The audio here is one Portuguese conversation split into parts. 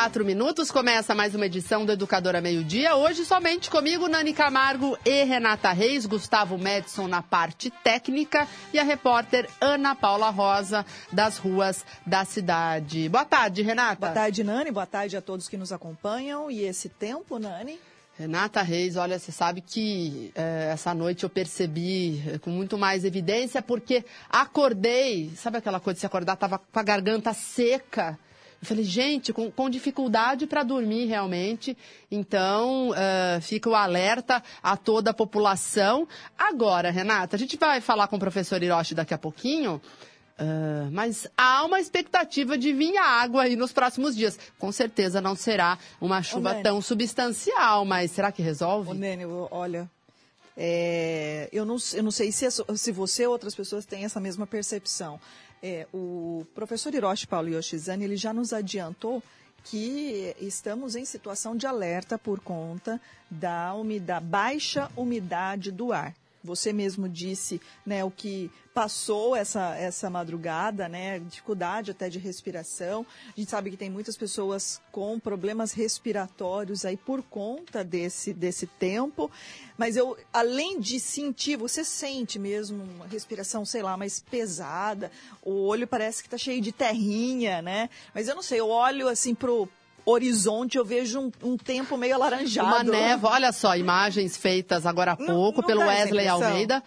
Quatro minutos, começa mais uma edição do Educadora Meio Dia. Hoje somente comigo, Nani Camargo e Renata Reis, Gustavo Madison na parte técnica e a repórter Ana Paula Rosa das ruas da cidade. Boa tarde, Renata. Boa tarde, Nani. Boa tarde a todos que nos acompanham. E esse tempo, Nani? Renata Reis, olha, você sabe que é, essa noite eu percebi é, com muito mais evidência, porque acordei, sabe aquela coisa de se acordar, tava com a garganta seca. Eu falei, gente, com, com dificuldade para dormir realmente. Então, uh, fica o alerta a toda a população. Agora, Renata, a gente vai falar com o professor Hiroshi daqui a pouquinho. Uh, mas há uma expectativa de vir água aí nos próximos dias. Com certeza não será uma chuva Ô, tão substancial, mas será que resolve? Ô, Nene, olha, é, eu, não, eu não sei se, se você ou outras pessoas têm essa mesma percepção. É, o professor Hiroshi Paulo Yoshizane ele já nos adiantou que estamos em situação de alerta por conta da umidade, baixa umidade do ar. Você mesmo disse né, o que passou essa, essa madrugada, né, dificuldade até de respiração. A gente sabe que tem muitas pessoas com problemas respiratórios aí por conta desse, desse tempo. Mas eu, além de sentir, você sente mesmo uma respiração, sei lá, mais pesada. O olho parece que está cheio de terrinha, né? Mas eu não sei, eu olho assim pro, horizonte eu vejo um, um, tempo meio alaranjado. Uma névoa, olha só, imagens feitas agora há pouco não, não pelo Wesley Almeida.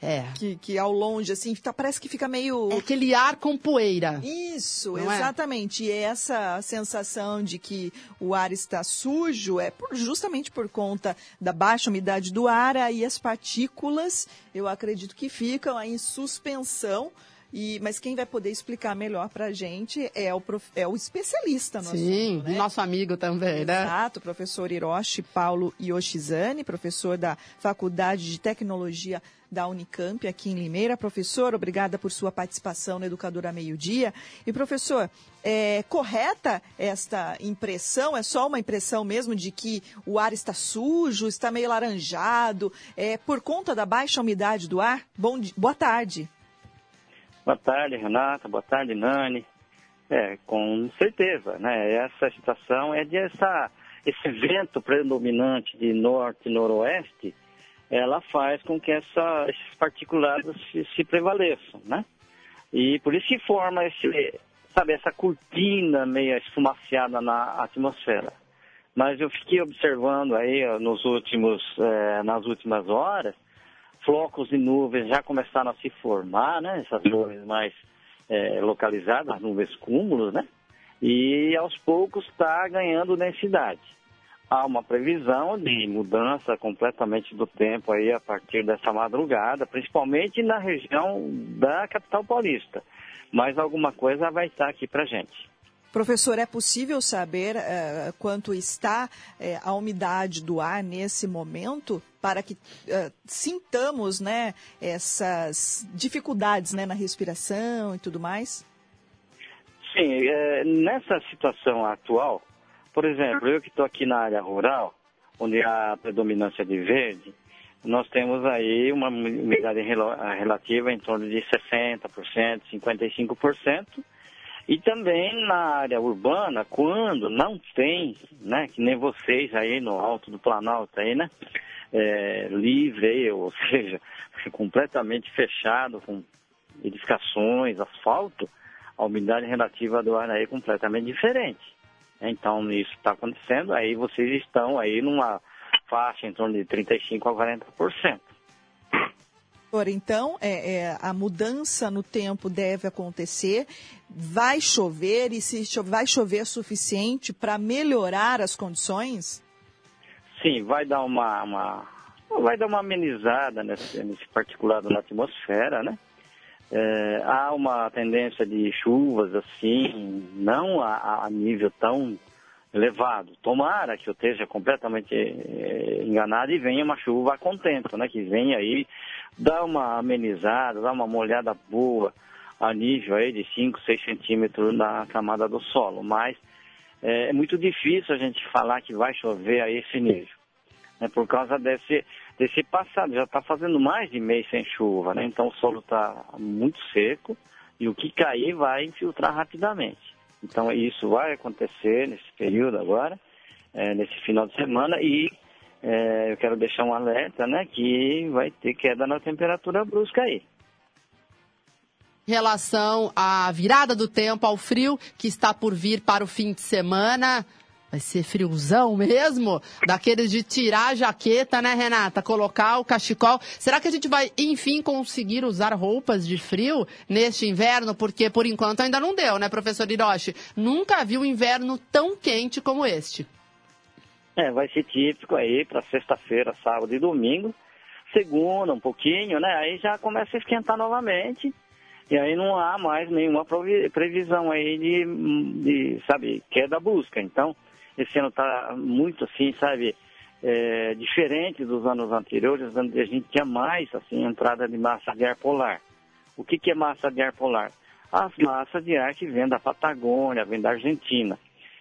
É. Que, que ao longe, assim, tá, parece que fica meio. É aquele ar com poeira. Isso, não exatamente. É? E essa sensação de que o ar está sujo é por, justamente por conta da baixa umidade do ar, aí as partículas, eu acredito que ficam aí em suspensão. E, mas quem vai poder explicar melhor para a gente é o, prof, é o especialista no Sim, assunto, né? nosso amigo também, né? Exato, professor Hiroshi Paulo Yoshizane, professor da Faculdade de Tecnologia da Unicamp aqui em Limeira. Professor, obrigada por sua participação no Educadora Meio Dia. E professor, é correta esta impressão? É só uma impressão mesmo de que o ar está sujo, está meio laranjado, é por conta da baixa umidade do ar? Bom, boa tarde. Boa tarde, Renata. Boa tarde, Nani. É, com certeza, né? Essa situação é de essa, esse vento predominante de norte e noroeste, ela faz com que essa, esses particulados se, se, prevaleçam, né? E por isso que forma esse, sabe, essa cortina meio esfumaciada na atmosfera. Mas eu fiquei observando aí nos últimos, é, nas últimas horas, flocos de nuvens já começaram a se formar, né? Essas nuvens mais é, localizadas, as nuvens cúmulos, né? E aos poucos está ganhando densidade. Há uma previsão de mudança completamente do tempo aí a partir dessa madrugada, principalmente na região da capital paulista. Mas alguma coisa vai estar aqui para gente. Professor, é possível saber uh, quanto está uh, a umidade do ar nesse momento para que uh, sintamos né, essas dificuldades né, na respiração e tudo mais? Sim, é, nessa situação atual, por exemplo, eu que estou aqui na área rural, onde há predominância de verde, nós temos aí uma umidade relativa em torno de 60%, 55%, e também na área urbana, quando não tem, né, que nem vocês aí no alto do Planalto aí, né, é, livre, ou seja, completamente fechado, com edificações, asfalto, a umidade relativa do ar é completamente diferente. Então, isso está acontecendo, aí vocês estão aí numa faixa em torno de 35% a 40%. Então, é, é, a mudança no tempo deve acontecer, vai chover e se cho vai chover suficiente para melhorar as condições? Sim, vai dar uma, uma, vai dar uma amenizada nesse, nesse particulado na atmosfera, né? É, há uma tendência de chuvas assim, não a, a, nível tão elevado. Tomara que eu esteja completamente é, enganado e venha uma chuva a contento, né? Que venha aí dar uma amenizada, dar uma molhada boa a nível aí de 5, 6 centímetros na camada do solo. Mas é, é muito difícil a gente falar que vai chover a esse nível. Né? Por causa desse desse passado. Já está fazendo mais de mês sem chuva, né? Então o solo está muito seco e o que cair vai infiltrar rapidamente. Então isso vai acontecer nesse período agora, é, nesse final de semana e é, eu quero deixar um alerta, né, que vai ter queda na temperatura brusca aí. Em relação à virada do tempo, ao frio que está por vir para o fim de semana, Vai ser friozão mesmo? Daqueles de tirar a jaqueta, né, Renata? Colocar o cachecol. Será que a gente vai, enfim, conseguir usar roupas de frio neste inverno? Porque, por enquanto, ainda não deu, né, professor Hiroshi? Nunca vi um inverno tão quente como este. É, vai ser típico aí para sexta-feira, sábado e domingo. Segunda, um pouquinho, né? Aí já começa a esquentar novamente. E aí não há mais nenhuma previsão aí de, de sabe, queda busca. Então, esse ano está muito assim, sabe, é, diferente dos anos anteriores, onde a gente tinha mais assim entrada de massa de ar polar. O que, que é massa de ar polar? As massas de ar que vêm da Patagônia, vêm da Argentina.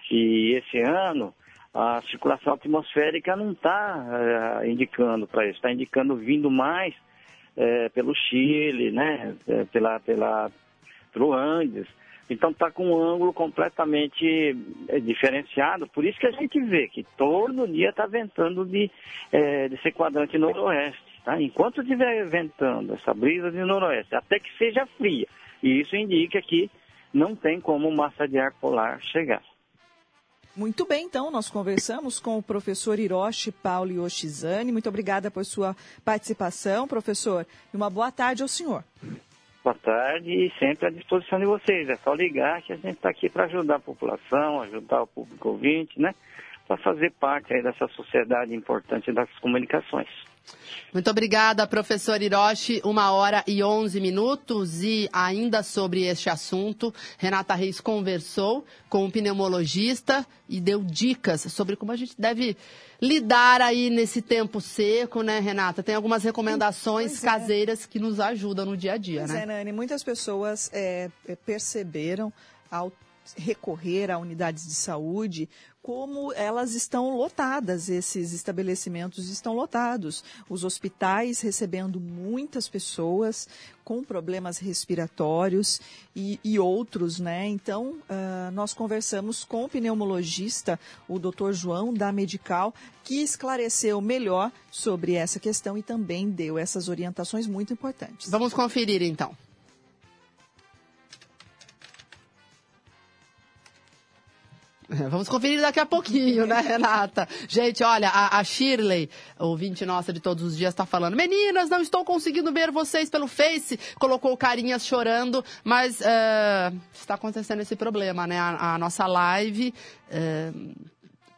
E esse ano a circulação atmosférica não está é, indicando para isso, está indicando vindo mais é, pelo Chile, né, é, pela, pela, pelo Andes. Então está com um ângulo completamente diferenciado. Por isso que a gente vê que todo dia está ventando de, é, desse quadrante noroeste. Tá? Enquanto estiver ventando essa brisa de noroeste, até que seja fria, e isso indica que não tem como massa de ar polar chegar. Muito bem, então, nós conversamos com o professor Hiroshi Paulo Yoshizane. Muito obrigada por sua participação, professor, e uma boa tarde ao senhor. Boa tarde e sempre à disposição de vocês. É só ligar que a gente está aqui para ajudar a população, ajudar o público ouvinte, né? Para fazer parte aí dessa sociedade importante das comunicações. Muito obrigada, professor Hiroshi. Uma hora e onze minutos. E ainda sobre este assunto, Renata Reis conversou com um pneumologista e deu dicas sobre como a gente deve lidar aí nesse tempo seco, né, Renata? Tem algumas recomendações é. caseiras que nos ajudam no dia a dia, pois né? É, Nani, muitas pessoas é, perceberam ao recorrer a unidades de saúde, como elas estão lotadas, esses estabelecimentos estão lotados. Os hospitais recebendo muitas pessoas com problemas respiratórios e, e outros, né? Então, uh, nós conversamos com o pneumologista, o doutor João, da Medical, que esclareceu melhor sobre essa questão e também deu essas orientações muito importantes. Vamos conferir, então. Vamos conferir daqui a pouquinho, né, Renata? Gente, olha, a, a Shirley, ouvinte nossa de todos os dias, está falando: Meninas, não estou conseguindo ver vocês pelo Face. Colocou carinhas chorando, mas uh, está acontecendo esse problema, né? A, a nossa live. Uh,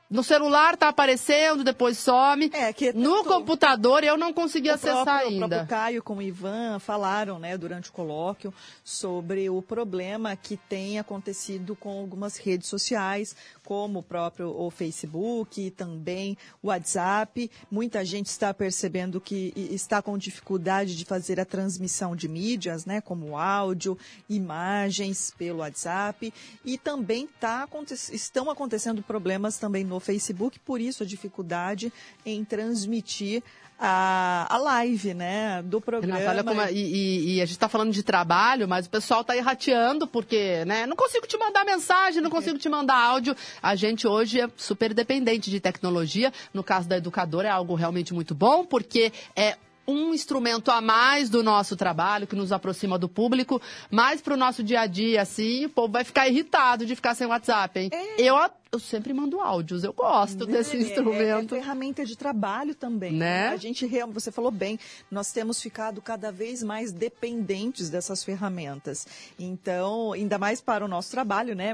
no celular tá aparecendo, depois some. É, que no computador eu não consegui acessar próprio, ainda. O próprio Caio com o Ivan falaram, né, durante o colóquio, sobre o problema que tem acontecido com algumas redes sociais, como o próprio o Facebook e também o WhatsApp. Muita gente está percebendo que está com dificuldade de fazer a transmissão de mídias, né, como áudio, imagens pelo WhatsApp. E também tá, estão acontecendo problemas também no Facebook, por isso a dificuldade em transmitir a, a live, né, do programa. Renata, como, e, e, e, a gente está falando de trabalho, mas o pessoal está errateando porque, né, não consigo te mandar mensagem, não consigo te mandar áudio. A gente hoje é super dependente de tecnologia. No caso da educadora é algo realmente muito bom, porque é um instrumento a mais do nosso trabalho, que nos aproxima do público, mas para o nosso dia a dia, assim, o povo vai ficar irritado de ficar sem WhatsApp, hein? É. Eu eu sempre mando áudios, eu gosto desse é, instrumento. É, é, ferramenta de trabalho também. Né? A gente, você falou bem, nós temos ficado cada vez mais dependentes dessas ferramentas. Então, ainda mais para o nosso trabalho, né?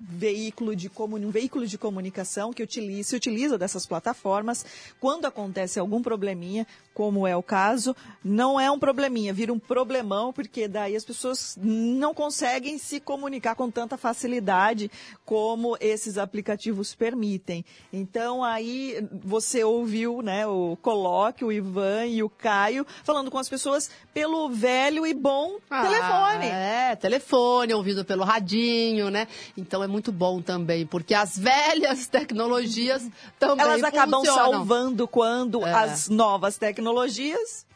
Veículo de comuni... um veículo de comunicação que utiliza, se utiliza dessas plataformas. Quando acontece algum probleminha, como é o caso, não é um probleminha, vira um problemão, porque daí as pessoas não conseguem se comunicar com tanta facilidade como esses aplicativos aplicativos permitem. Então aí você ouviu, né, o Coloque, o Ivan e o Caio falando com as pessoas pelo velho e bom ah, telefone. É, telefone, ouvido pelo radinho, né? Então é muito bom também, porque as velhas tecnologias também Elas acabam funcionam. salvando quando é. as novas tecnologias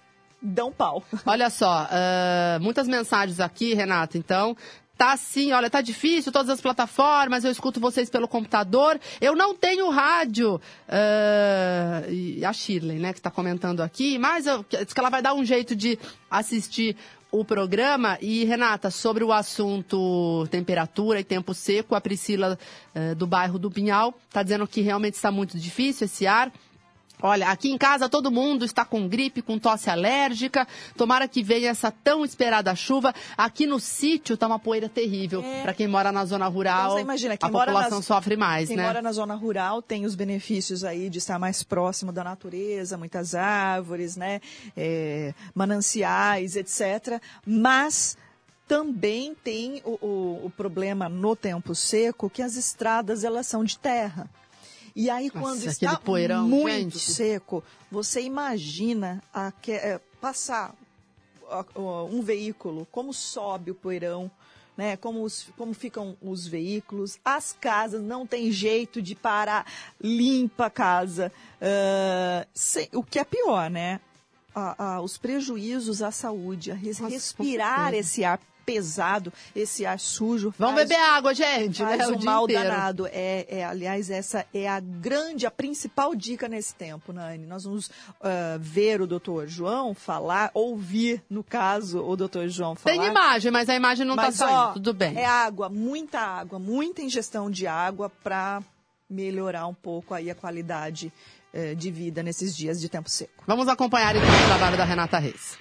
dão pau. Olha só, uh, muitas mensagens aqui, Renata. Então, Tá assim, olha, tá difícil, todas as plataformas, eu escuto vocês pelo computador. Eu não tenho rádio. Uh, a Shirley, né, que está comentando aqui, mas eu, diz que ela vai dar um jeito de assistir o programa. E, Renata, sobre o assunto temperatura e tempo seco, a Priscila uh, do bairro do Pinhal está dizendo que realmente está muito difícil esse ar. Olha, aqui em casa todo mundo está com gripe, com tosse alérgica. Tomara que venha essa tão esperada chuva. Aqui no sítio está uma poeira terrível. É. Para quem mora na zona rural, então, imagina, a população nas, sofre mais, quem né? Quem mora na zona rural tem os benefícios aí de estar mais próximo da natureza, muitas árvores, né? É, mananciais, etc. Mas também tem o, o, o problema no tempo seco que as estradas elas são de terra. E aí, Nossa, quando está poeirão, muito gente. seco, você imagina a, é, passar um veículo, como sobe o poeirão, né? Como, os, como ficam os veículos, as casas, não tem jeito de parar, limpa a casa. Uh, sem, o que é pior, né? os prejuízos à saúde, a res, Nossa, respirar esse ar pesado, esse ar sujo. Vamos beber água, gente. Faz né? um mal inteiro. danado. É, é, aliás, essa é a grande, a principal dica nesse tempo, Nani. Nós vamos uh, ver o doutor João falar, ouvir, no caso, o doutor João falar. Tem imagem, mas a imagem não está saindo, ó, tudo bem. É água, muita água, muita ingestão de água para melhorar um pouco aí a qualidade eh, de vida nesses dias de tempo seco. Vamos acompanhar então o trabalho da Renata Reis.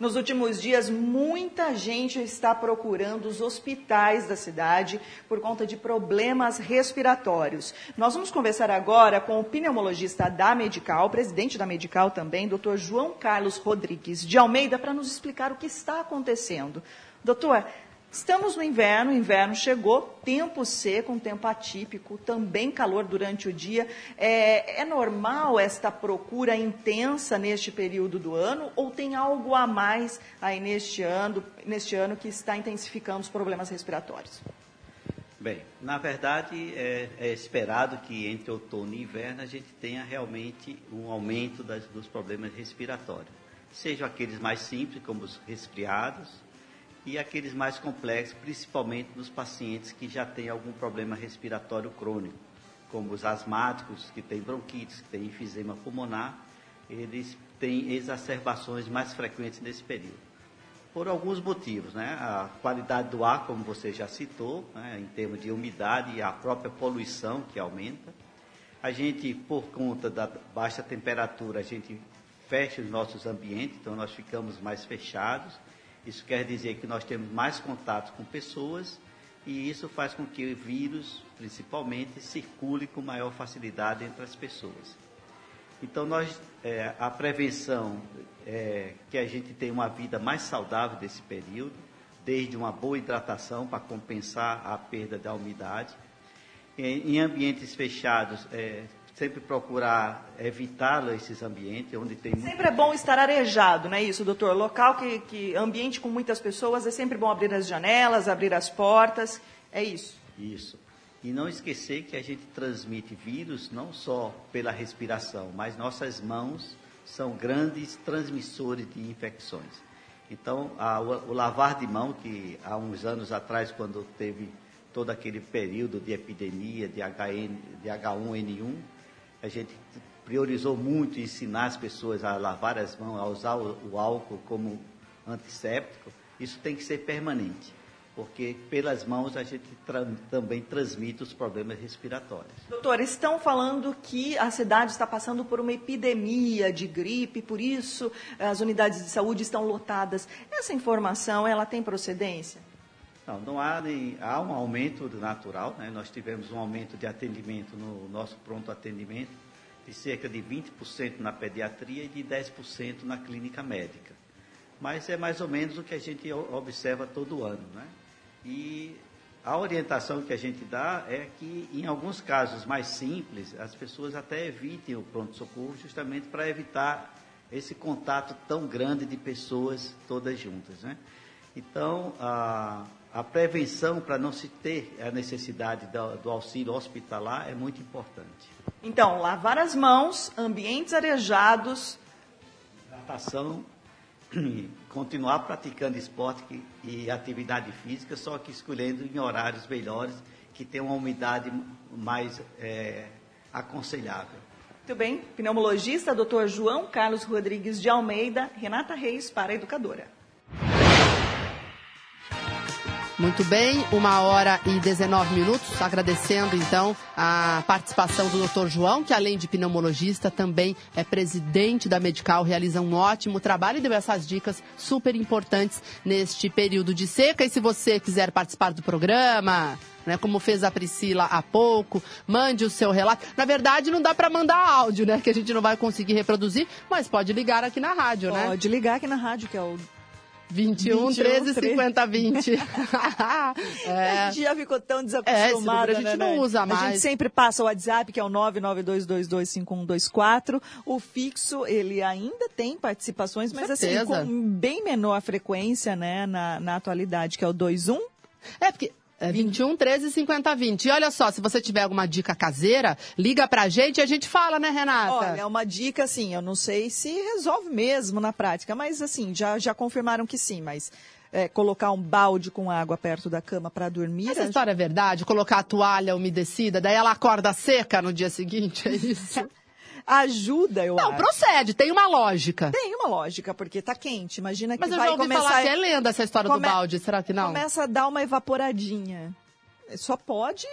Nos últimos dias, muita gente está procurando os hospitais da cidade por conta de problemas respiratórios. Nós vamos conversar agora com o pneumologista da Medical, presidente da Medical também, Dr. João Carlos Rodrigues de Almeida, para nos explicar o que está acontecendo. Doutor, Estamos no inverno, o inverno chegou, tempo seco, um tempo atípico, também calor durante o dia. É, é, normal esta procura intensa neste período do ano ou tem algo a mais aí neste ano, neste ano que está intensificando os problemas respiratórios? Bem, na verdade é, é esperado que entre outono e inverno a gente tenha realmente um aumento das, dos problemas respiratórios. Sejam aqueles mais simples, como os resfriados, e aqueles mais complexos, principalmente nos pacientes que já têm algum problema respiratório crônico, como os asmáticos, que têm bronquites, que têm enfisema pulmonar, eles têm exacerbações mais frequentes nesse período. Por alguns motivos, né? A qualidade do ar, como você já citou, né? em termos de umidade e a própria poluição que aumenta. A gente, por conta da baixa temperatura, a gente fecha os nossos ambientes, então nós ficamos mais fechados isso quer dizer que nós temos mais contato com pessoas e isso faz com que o vírus, principalmente, circule com maior facilidade entre as pessoas. Então, nós, é, a prevenção é que a gente tenha uma vida mais saudável desse período, desde uma boa hidratação para compensar a perda da umidade. Em, ambientes fechados, é, sempre procurar evitar esses ambientes onde tem sempre é bom estar arejado não é isso doutor? Local que, que ambiente com muitas pessoas é sempre bom abrir as janelas abrir as portas é isso. Isso. E não esquecer que a gente transmite vírus não só pela respiração mas nossas mãos são grandes transmissores de infecções. Então, a, o, o lavar de mão, que há uns anos atrás, quando teve todo aquele período de epidemia de, HN, de H1N1, a gente priorizou muito ensinar as pessoas a lavar as mãos, a usar o, álcool como antisséptico. Isso tem que ser permanente, porque pelas mãos a gente tra também transmite os problemas respiratórios. Doutor, estão falando que a cidade está passando por uma epidemia de gripe, por isso as unidades de saúde estão lotadas. Essa informação, ela tem procedência? Não, não há, nem, há um aumento natural, né? nós tivemos um aumento de atendimento no nosso pronto atendimento, de cerca de 20% na pediatria e de 10% na clínica médica. Mas é mais ou menos o que a gente observa todo ano. Né? E a orientação que a gente dá é que, em alguns casos mais simples, as pessoas até evitem o pronto-socorro justamente para evitar esse contato tão grande de pessoas todas juntas. Né? Então, a, a prevenção para não se ter a necessidade do, do, auxílio hospitalar é muito importante. Então, lavar as mãos, ambientes arejados. Natação, continuar praticando esporte e atividade física, só que escolhendo em horários melhores, que tem uma umidade mais é, aconselhável. Muito bem. Pneumologista, Dr. João Carlos Rodrigues de Almeida, Renata Reis para a Educadora. Muito bem, uma hora e 19 minutos. Agradecendo então a participação do Dr. João, que além de pneumologista, também é presidente da Medical, realiza um ótimo trabalho e deu essas dicas super importantes neste período de seca. E se você quiser participar do programa, né, como fez a Priscila há pouco, mande o seu relato. Na verdade, não dá para mandar áudio, né, que a gente não vai conseguir reproduzir, mas pode ligar aqui na rádio, pode né? Pode ligar aqui na rádio, que é o 21, 21 13, 50, 20. é. A gente já ficou tão desacostumado, é, a gente né, não usa mais. A gente sempre passa o WhatsApp, que é o 992225124. O fixo, ele ainda tem participações, mas assim, com bem menor frequência, né, na, na atualidade, que é o 21. É, porque é 21 13 50 20. E olha só, se você tiver alguma dica caseira, liga pra gente e a gente fala, né, Renata? Olha, é uma dica assim, eu não sei se resolve mesmo na prática, mas assim, já, já confirmaram que sim, mas é, colocar um balde com água perto da cama para dormir. Essa história é verdade? Colocar a toalha umedecida, daí ela acorda seca no dia seguinte, é isso? ajuda, eu não, acho. Não, procede, tem uma lógica. Tem uma lógica, porque tá quente. Imagina que Mas vai eu já ouvi começar... falar que é lenda essa história come... do balde, será que não? Começa a dar uma evaporadinha só pode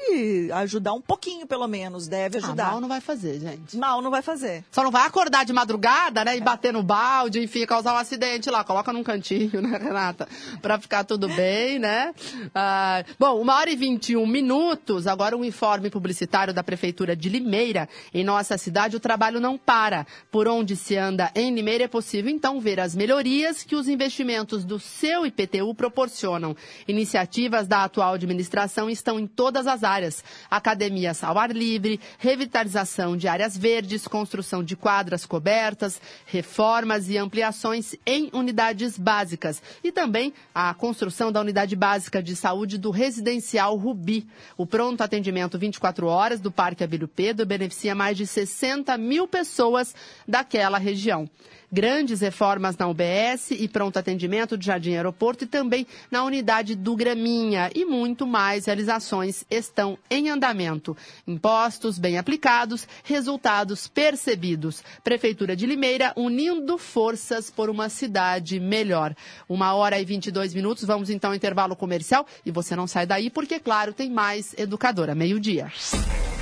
ajudar um pouquinho, pelo menos. Deve ajudar. Ah, mal não vai fazer, gente. Mal não vai fazer. Só não vai acordar de madrugada, né? E bater no balde, enfim, causar um acidente lá. Coloca num cantinho, né, Renata? Pra ficar tudo bem, né? Ah, bom, uma hora e 21 minutos. Agora um informe publicitário da Prefeitura de Limeira. Em nossa cidade, o trabalho não para. Por onde se anda em Limeira, é possível, então, ver as melhorias que os investimentos do seu IPTU proporcionam. Iniciativas da atual administração estão estão em todas as áreas: academias ao ar livre, revitalização de áreas verdes, construção de quadras cobertas, reformas e ampliações em unidades básicas. E também a construção da unidade básica de saúde do residencial Rubi. O pronto atendimento 24 horas do Parque Abílio Pedro beneficia mais de 60 mil pessoas daquela região grandes reformas na UBS e pronto atendimento do Jardim Aeroporto e também na unidade do Graminha e muito mais realizações estão em andamento. Impostos bem aplicados, resultados percebidos. Prefeitura de Limeira unindo forças por uma cidade melhor. Uma hora e 22 minutos, vamos então ao intervalo comercial e você não sai daí porque, claro, tem mais Educadora Meio-Dia.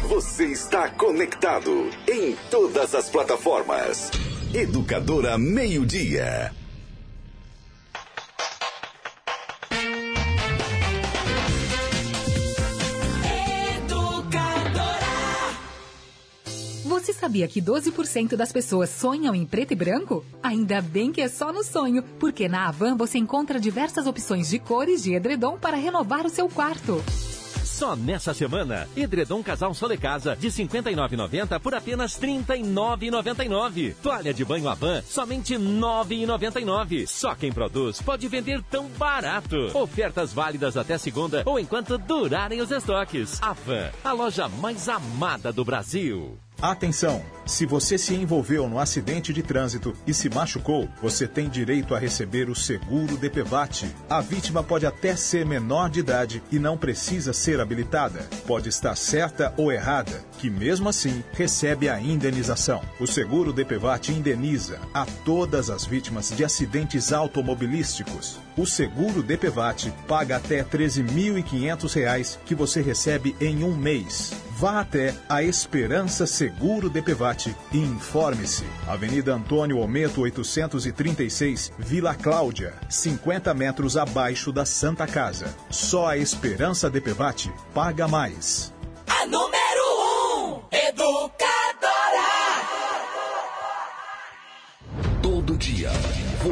Você está conectado em todas as plataformas. Educadora Meio Dia. Você sabia que 12% das pessoas sonham em preto e branco? Ainda bem que é só no sonho, porque na Avan você encontra diversas opções de cores de edredom para renovar o seu quarto. Só nessa semana, edredom casal Solecasa de 59,90 por apenas 39,99. Toalha de banho Avan somente 9,99. Só quem produz pode vender tão barato. Ofertas válidas até segunda ou enquanto durarem os estoques. Avan, a loja mais amada do Brasil. Atenção! Se você se envolveu no acidente de trânsito e se machucou, você tem direito a receber o seguro DPVAT. A vítima pode até ser menor de idade e não precisa ser habilitada. Pode estar certa ou errada, que mesmo assim recebe a indenização. O seguro DPVAT indeniza a todas as vítimas de acidentes automobilísticos. O seguro DPVAT paga até R$ 13.500 que você recebe em um mês. Vá até a Esperança Seguro DPVAT e informe-se. Avenida Antônio Ometo 836, Vila Cláudia, 50 metros abaixo da Santa Casa. Só a Esperança DPVAT paga mais. A número 1, um, educadora.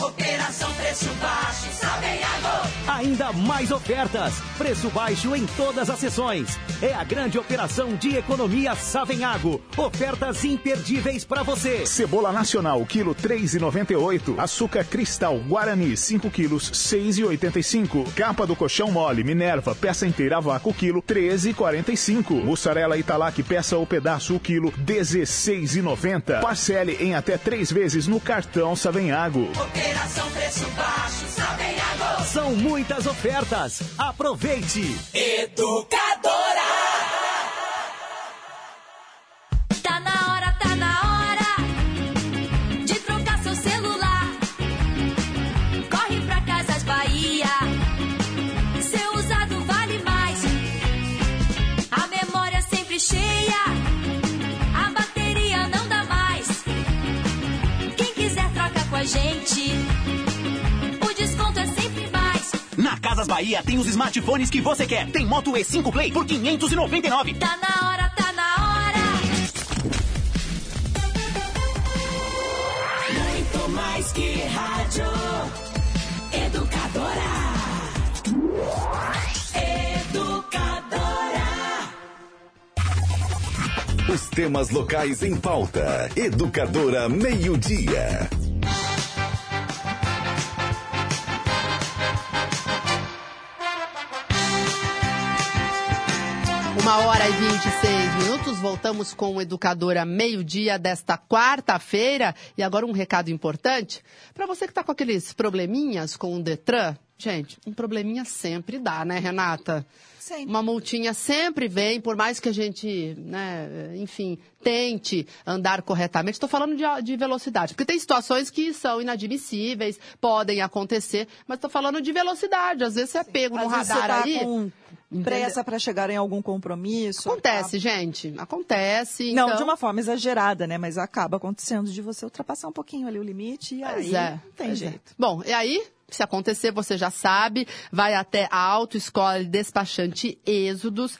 Operação Preço Baixo, Savenhago. Ainda mais ofertas. Preço baixo em todas as sessões. É a grande operação de economia Savenhago. Ofertas imperdíveis para você. Cebola nacional, quilo 3,98. Açúcar cristal Guarani, 5 quilos, 6,85. Capa do colchão mole Minerva, peça inteira vácuo, quilo 13,45. Mussarela Italac, peça ou pedaço, o quilo 16,90. Parcele em até três vezes no cartão Savenhago. Operação Preço Baixo, Savenhago. São muitas ofertas. Aproveite. Educadora. Bahia tem os smartphones que você quer. Tem Moto E5 Play por 599. Tá na hora, tá na hora. Muito mais que rádio. Educadora. Educadora. Os temas locais em pauta. Educadora Meio-Dia. Uma hora e 26 minutos, voltamos com o Educadora Meio-Dia desta quarta-feira. E agora um recado importante para você que está com aqueles probleminhas com o Detran. Gente, um probleminha sempre dá, né, Renata? Sempre. Uma multinha sempre vem, por mais que a gente, né, enfim, tente andar corretamente. Estou falando de, de velocidade, porque tem situações que são inadmissíveis, podem acontecer, mas estou falando de velocidade. Às vezes você é pego no Às vezes radar você tá aí. com pressa para chegar em algum compromisso. Acontece, gente. Acontece. Não, então... de uma forma exagerada, né? Mas acaba acontecendo de você ultrapassar um pouquinho ali o limite e Pois aí é, não tem é. jeito. Bom, e aí, se acontecer, você já sabe, vai até a Autoescola de Despachante Êxodos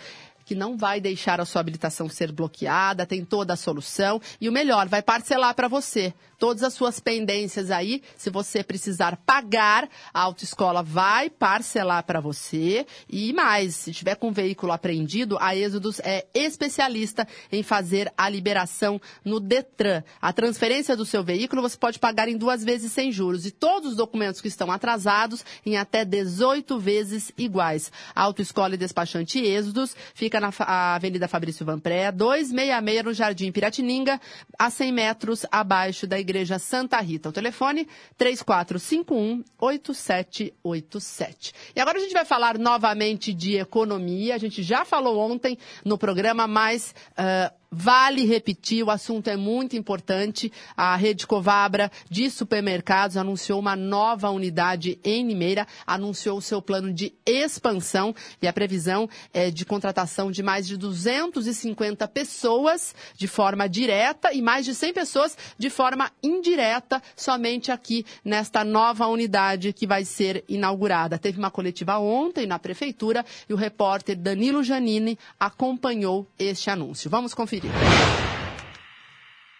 que não vai deixar a sua habilitação ser bloqueada, tem toda a solução e o melhor, vai parcelar para você todas as suas pendências aí. Se você precisar pagar, a autoescola vai parcelar para você. E mais, se tiver com o veículo apreendido, a Êxodos é especialista em fazer a liberação no Detran. A transferência do seu veículo você pode pagar em duas vezes sem juros. E todos os documentos que estão atrasados em até 18 vezes iguais. A Autoescola e Despachante Êxodos fica na fa- Avenida Fabrício Vanpré, 266 no Jardim Piratininga, a 100 metros abaixo da Igreja Santa Rita. O telefone 3451-8787. E agora a gente vai falar novamente de economia. A gente já falou ontem no programa, mas ah, Vale repetir, o assunto é muito importante. A Rede Covabra de supermercados anunciou uma nova unidade em Limeira, anunciou o seu plano de expansão e a previsão é de contratação de mais de 250 pessoas de forma direta e mais de 100 pessoas de forma indireta, somente aqui nesta nova unidade que vai ser inaugurada. Teve uma coletiva ontem na prefeitura e o repórter Danilo Janini acompanhou este anúncio. Vamos conferir.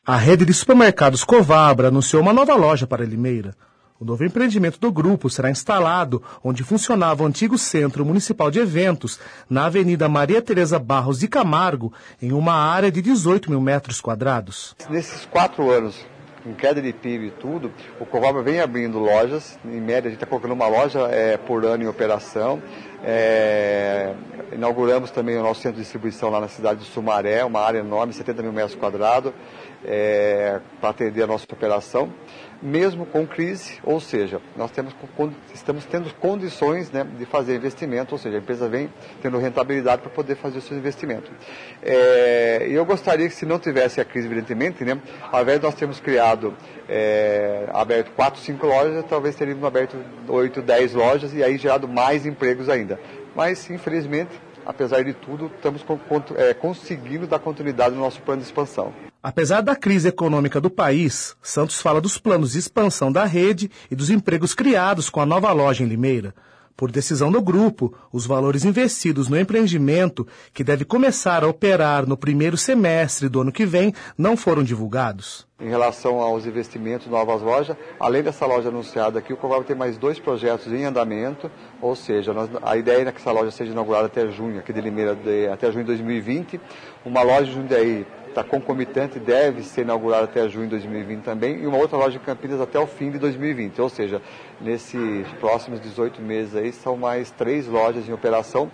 A rede de supermercados Covabra anunciou uma nova loja para Limeira. O novo empreendimento do grupo será instalado onde funcionava o antigo Centro Municipal de Eventos, na Avenida Maria Tereza Barros de Camargo, em uma área de 18 mil metros quadrados. Nesses quatro anos, com queda de PIB e tudo, o Covabra vem abrindo lojas. Em média, a gente está colocando uma loja é, por ano em operação. É, inauguramos também o nosso centro de distribuição lá na cidade de Sumaré, uma área enorme, 70 mil metros quadrados, é, para atender a nossa operação mesmo com crise, ou seja, nós temos, estamos tendo condições né, de fazer investimento, ou seja, a empresa vem tendo rentabilidade para poder fazer o seu investimento. É, eu gostaria que se não tivesse a crise, evidentemente, né, ao invés de nós termos criado, é, aberto 4, 5 lojas, talvez teríamos aberto 8, 10 lojas e aí gerado mais empregos ainda. Mas, infelizmente, apesar de tudo, estamos é, conseguindo dar continuidade no nosso plano de expansão. Apesar da crise econômica do país, Santos fala dos planos de expansão da rede e dos empregos criados com a nova loja em Limeira. Por decisão do grupo, os valores investidos no empreendimento, que deve começar a operar no primeiro semestre do ano que vem, não foram divulgados. Em relação aos investimentos novas lojas, além dessa loja anunciada aqui, o Coval tem mais dois projetos em andamento, ou seja, nós, a ideia é que essa loja seja inaugurada até junho, aqui de Limeira, de, até junho de 2020. Uma loja de Jundiaí está concomitante, deve ser inaugurada até junho de 2020 também, e uma outra loja de Campinas até o fim de 2020. Ou seja, nesses próximos 18 meses aí, são mais três lojas em operação,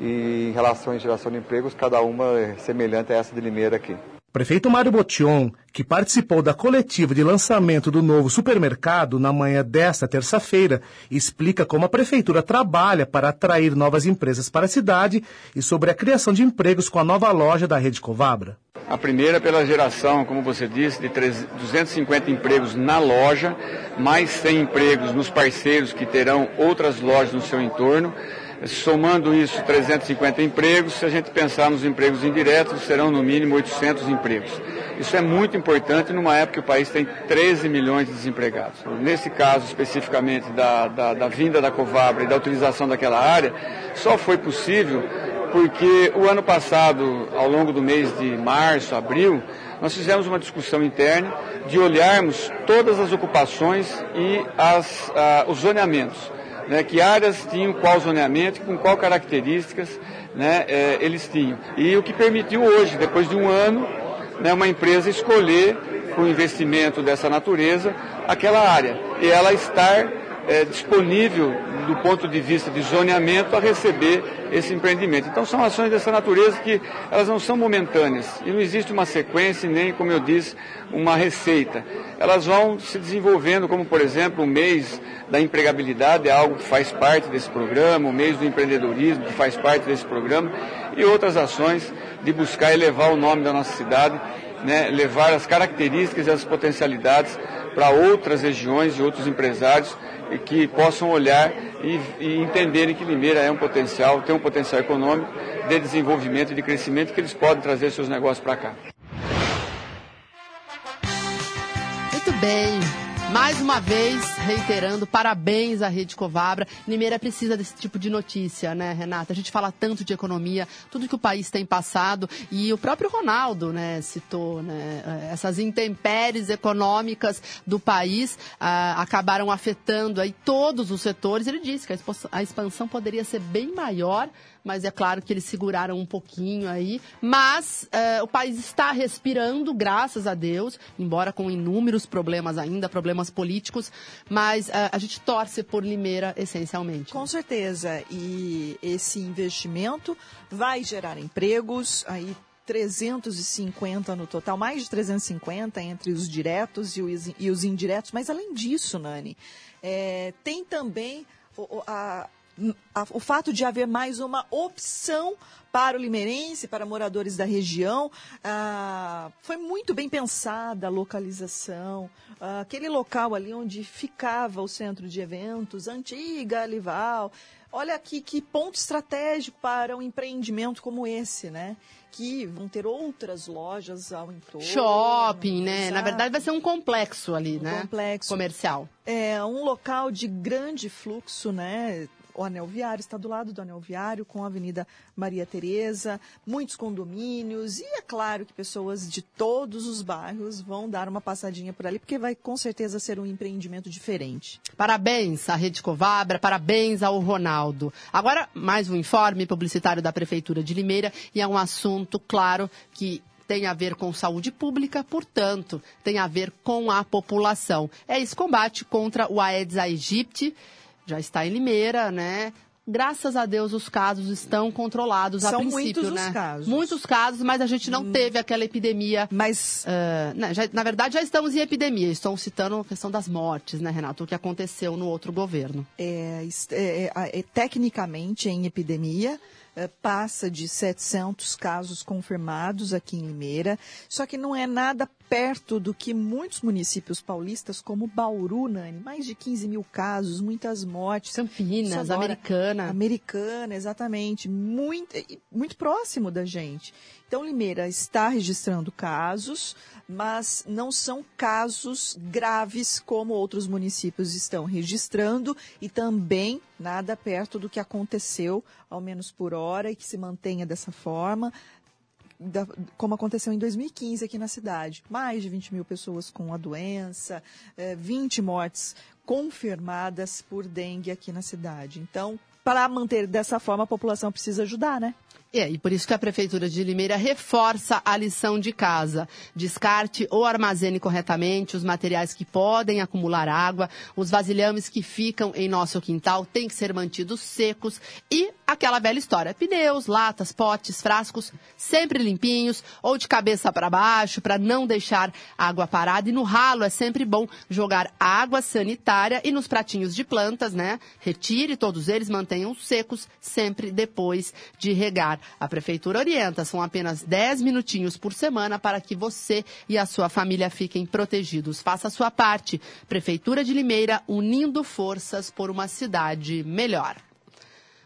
e em relação à geração de empregos, cada uma é semelhante a essa de Limeira aqui. Prefeito Mário Botion, que participou da coletiva de lançamento do novo supermercado na manhã desta terça-feira, explica como a prefeitura trabalha para atrair novas empresas para a cidade e sobre a criação de empregos com a nova loja da Rede Covabra. A primeira pela geração, como você disse, de 250 empregos na loja, mais 100 empregos nos parceiros que terão outras lojas no seu entorno. Somando isso, 350 empregos. Se a gente pensar nos empregos indiretos, serão no mínimo 800 empregos. Isso é muito importante numa época que o país tem 13 milhões de desempregados. Nesse caso, especificamente da, da, da vinda da Covabra e da utilização daquela área, só foi possível porque o ano passado, ao longo do mês de março, abril, nós fizemos uma discussão interna de olharmos todas as ocupações e as, ah, os zoneamentos né, que áreas tinham qual zoneamento, com qual características né, é, eles tinham. E o que permitiu hoje, depois de um ano, né, uma empresa escolher, com investimento dessa natureza, aquela área. E ela estar é, disponível do ponto de vista de zoneamento a receber esse empreendimento. Então são ações dessa natureza que elas não são momentâneas e não existe uma sequência nem, como eu disse, uma receita. Elas vão se desenvolvendo, como por exemplo o mês da empregabilidade é algo que faz parte desse programa, o mês do empreendedorismo que faz parte desse programa e outras ações de buscar elevar o nome da nossa cidade, né, levar as características e as potencialidades para outras regiões e outros empresários que possam olhar e, e, entenderem que Limeira é um potencial, tem um potencial econômico de desenvolvimento e de crescimento que eles podem trazer seus negócios para cá. Muito bem. Mais uma vez, reiterando, parabéns à Rede Covabra. Limeira precisa desse tipo de notícia, né, Renata? A gente fala tanto de economia, tudo que o país tem passado, e o próprio Ronaldo, né, citou, né, essas intempéries econômicas do país ah, acabaram afetando aí todos os setores. Ele disse que a expansão poderia ser bem maior, mas é claro que eles seguraram um pouquinho aí. Mas uh, o país está respirando, graças a Deus, embora com inúmeros problemas ainda, problemas políticos, mas uh, a gente torce por Limeira essencialmente. Com certeza. E esse investimento vai gerar empregos, aí 350 no total, mais de 350 entre os diretos e os, e os indiretos. Mas além disso, Nani, é, tem também a, o fato de haver mais uma opção para o limeirense, para moradores da região, ah, foi muito bem pensada a localização. Ah, aquele local ali onde ficava o centro de eventos, antiga Alival. Olha aqui que ponto estratégico para um empreendimento como esse, né? Que vão ter outras lojas ao entorno. Shopping, né? Exato. Na verdade vai ser um complexo ali, um né? Complexo. Comercial. É um local de grande fluxo, né? O anel viário, está do lado do anel viário, com a Avenida Maria Tereza, muitos condomínios, e é claro que pessoas de todos os bairros vão dar uma passadinha por ali, porque vai com certeza ser um empreendimento diferente. Parabéns à Rede Covabra, parabéns ao Ronaldo. Agora, mais um informe publicitário da Prefeitura de Limeira e é um assunto, claro, que tem a ver com saúde pública, portanto, tem a ver com a população. É esse combate contra o Aedes aegypti, já está em Limeira, né? Graças a Deus os casos estão controlados a São princípio, muitos os né? casos. Muitos casos, mas a gente não teve aquela epidemia. Mas ah, né, já- na verdade já estamos em epidemia. Estou citando a questão das mortes, né, Renato? O que aconteceu no outro governo. é, é, é, é, tecnicamente em epidemia, é, passa de 700 casos confirmados aqui em Limeira, só que não é nada perto do que muitos municípios paulistas, como Bauru, Nani, mais de 15 mil casos, muitas mortes. Campinas, Isso agora- Americana. Americana, exatamente. Muito, muito próximo da gente. Então, Limeira está registrando casos, mas não são casos graves como outros municípios estão registrando e também nada perto do que aconteceu, ao menos por hora, e que se mantenha dessa forma. Da- como aconteceu em 2015 aqui na cidade. Mais de 20 mil pessoas com a doença, eh, 20 mortes confirmadas por dengue aqui na cidade. Então, para manter dessa forma, a população precisa ajudar, né? É, e por isso que a Prefeitura de Limeira reforça a lição de casa. Descarte ou armazene corretamente os materiais que podem acumular água, os vasilhames que ficam em nosso quintal têm que ser mantidos secos e aquela velha história: pneus, latas, potes, frascos, sempre limpinhos ou de cabeça para baixo para não deixar água parada. E no ralo é sempre bom jogar água sanitária e nos pratinhos de plantas, né? Retire todos eles, mantenham secos sempre depois de regar. A prefeitura orienta, são apenas 10 minutinhos por semana para que você e a sua família fiquem protegidos. Faça a sua parte. Prefeitura de Limeira, unindo forças por uma cidade melhor.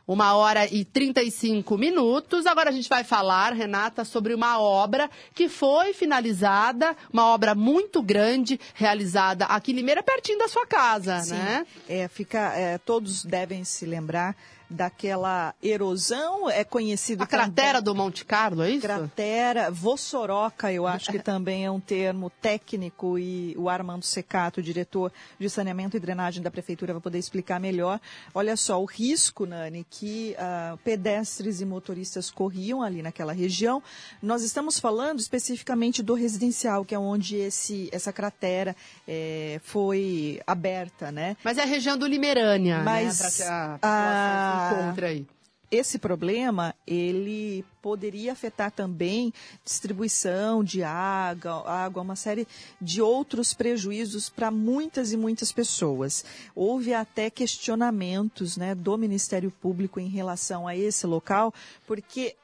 Uma hora e 35 minutos. Agora a gente vai falar, Renata, sobre uma obra que foi finalizada, uma obra muito grande, realizada aqui em Limeira, pertinho da sua casa, Sim, né? é, fica, é, todos devem se lembrar daquela erosão, é conhecido A cratera também- do Monte Carlo, é isso? Cratera, vossoroca, eu acho que também é um termo técnico e o Armando Secato, diretor de saneamento e drenagem da prefeitura, vai poder explicar melhor. Olha só, o risco, Nani, que ah, pedestres e motoristas corriam ali naquela região. Nós estamos falando especificamente do residencial, que é onde esse, essa cratera eh, foi aberta, né? Mas é a região do Limerânia, Mas né? Pra que a a- se encontre aí. esse problema ele poderia afetar também distribuição de água, água, uma série de outros prejuízos para muitas e muitas pessoas. Houve até questionamentos né, do Ministério Público em relação a esse local, porque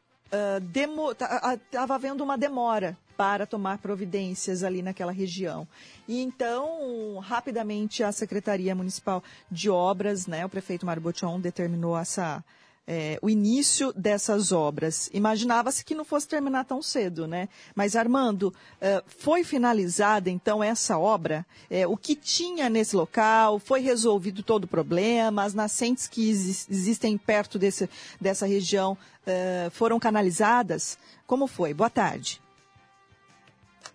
estava havendo uma demora para tomar providências ali naquela região. E então, rapidamente, a Secretaria Municipal de Obras, né, o prefeito Mário Botion determinou essa, é, o início dessas obras. Imaginava-se que não fosse terminar tão cedo, né? Mas, Armando, eh, foi finalizada, então, essa obra? Eh, o que tinha nesse local? Foi resolvido todo o problema? As nascentes que exis- existem perto desse, dessa região eh, foram canalizadas? Como foi? Boa tarde.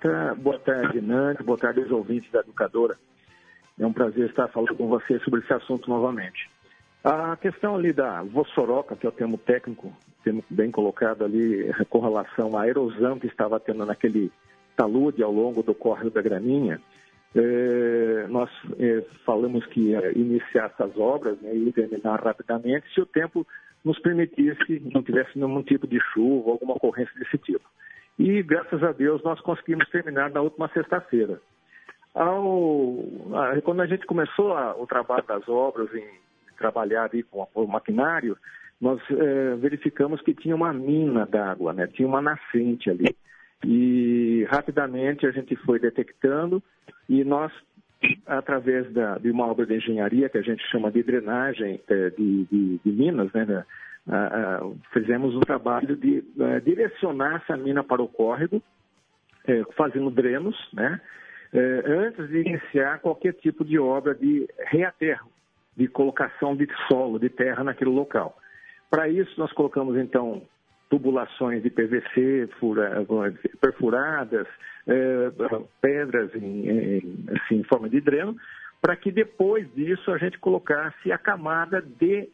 Tá, Boa tarde, Nani. Boa tarde aos ouvintes da Educadora. É um prazer estar falando com você sobre esse assunto novamente. A questão ali da vossoroca, que é o termo técnico, termo bem colocado ali com relação à erosão que estava tendo naquele talude ao longo do córrego da Graninha, eh, nós eh, falamos que ia iniciar essas obras né, e terminar rapidamente se o tempo nos permitisse, não tivesse nenhum tipo de chuva, alguma ocorrência desse tipo. E, graças a Deus, nós conseguimos terminar na última sexta-feira. Quando a gente começou a- o trabalho das obras, em trabalhar ali com o maquinário, nós eh, verificamos que tinha uma mina d'água, né? tinha uma nascente ali. E rapidamente a gente foi detectando e nós, através da- de uma obra de engenharia que a gente chama de drenagem eh, de, de- de minas, né? Ah, ah, fizemos um trabalho de eh, direcionar essa mina para o córrego, eh, fazendo drenos, né? eh, antes de iniciar qualquer tipo de obra de reaterro. de colocação de solo, de terra naquele local. Para isso, nós colocamos, então, tubulações de PVC fura, perfuradas, pedras em, assim, em forma de dreno, para que depois disso a gente colocasse a camada de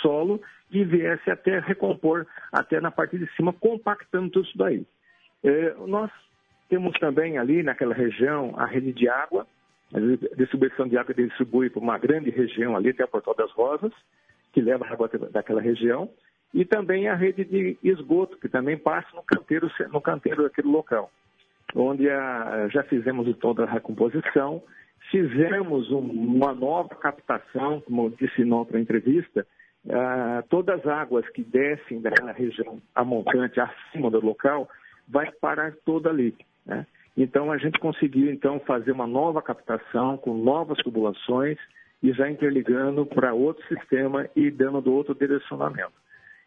solo e viesse até recompor até na parte de cima, compactando tudo isso daí. Eh, nós temos também ali naquela região a rede de água, a distribuição de água distribui para uma grande região ali, até a Portal das Rosas, que leva a água daquela região, e também a rede de esgoto, que também passa no canteiro, no canteiro daquele local, onde a, já fizemos toda a recomposição, fizemos um, uma nova captação, como disse na outra entrevista, uh, todas as águas que descem daquela região a montante acima do local, vai parar toda ali. Né? Então a gente conseguiu então fazer uma nova captação com novas tubulações e já interligando para outro sistema e dando do outro direcionamento.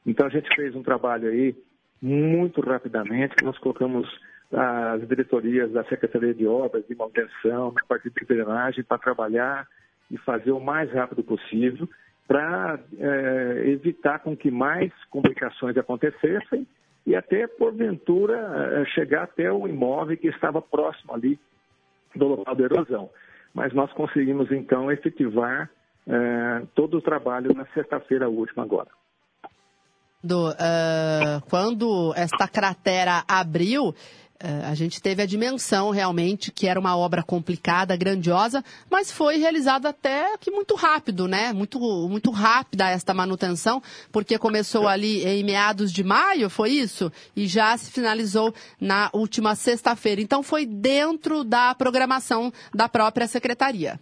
Então a gente fez um trabalho aí muito rapidamente, nós colocamos as diretorias da Secretaria de Obras, de manutenção, na parte de drenagem, para trabalhar e fazer o mais rápido possível para é, evitar com que mais complicações acontecessem e até, porventura, eh, chegar até o imóvel que estava próximo ali do local da erosão. Mas nós conseguimos, então, efetivar eh, todo o trabalho na sexta-feira última agora. Do, uh, quando esta cratera abriu, é, a gente teve a dimensão realmente que era uma obra complicada, grandiosa, mas foi realizada até que muito rápido, né? Muito, muito rápida esta manutenção, porque começou ali em meados de maio, foi isso? E já se finalizou na última sexta-feira. Então foi dentro da programação da própria secretaria.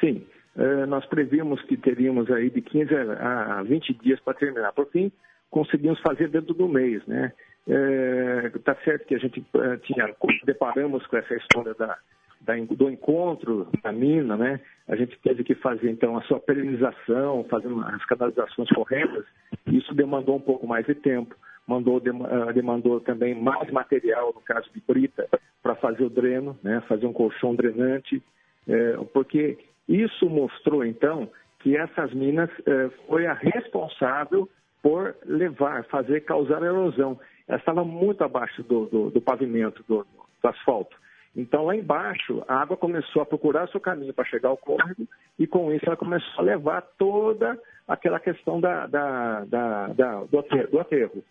Sim. É, nós prevíamos que teríamos aí de 15 a 20 dias para terminar. Por fim, conseguimos fazer dentro do mês, né? Está é, certo que a gente é, tinha, deparamos com essa história da, da, do encontro da mina, né? A gente teve que fazer então a sua perenização, fazendo as canalizações corretas. Isso demandou um pouco mais de tempo. Mandou, ah, demandou também mais material, no caso de brita, para fazer o dreno, né? Fazer um colchão drenante, é, porque isso mostrou então que essas minas é, foi a responsável por levar, fazer causar erosão ela estava muito abaixo do, do, do pavimento, do, do, asfalto. Então, lá embaixo, a água começou a procurar seu caminho para chegar ao córrego e, com isso, ela começou a levar toda aquela questão da, da, da, da do, aterro, do aterro.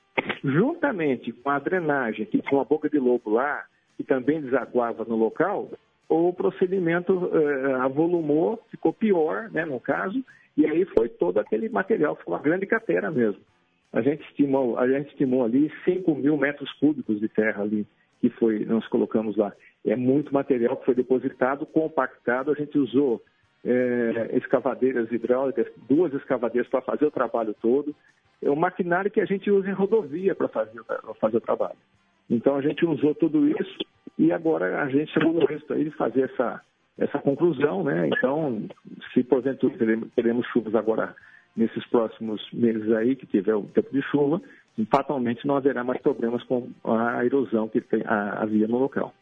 Juntamente com a drenagem, que tinha uma boca de lobo lá, que também desaguava no local, o procedimento eh, avolumou, ficou pior, né, no caso, e aí foi todo aquele material, ficou uma grande cratera mesmo. A gente estimou, a gente estimou ali 5 mil metros cúbicos de terra ali que foi, nós colocamos lá. É muito material que foi depositado, compactado. A gente usou é, escavadeiras hidráulicas, duas escavadeiras para fazer o trabalho todo. É um maquinário que a gente usa em rodovia para fazer, fazer o trabalho. Então a gente usou tudo isso e agora a gente chegou no resto aí de fazer essa, essa conclusão, né? Então, se porventura teremos, chuvas agora nesses próximos meses aí, que tiver o tempo de chuva, fatalmente não haverá mais problemas com a erosão que tem, a, havia no local.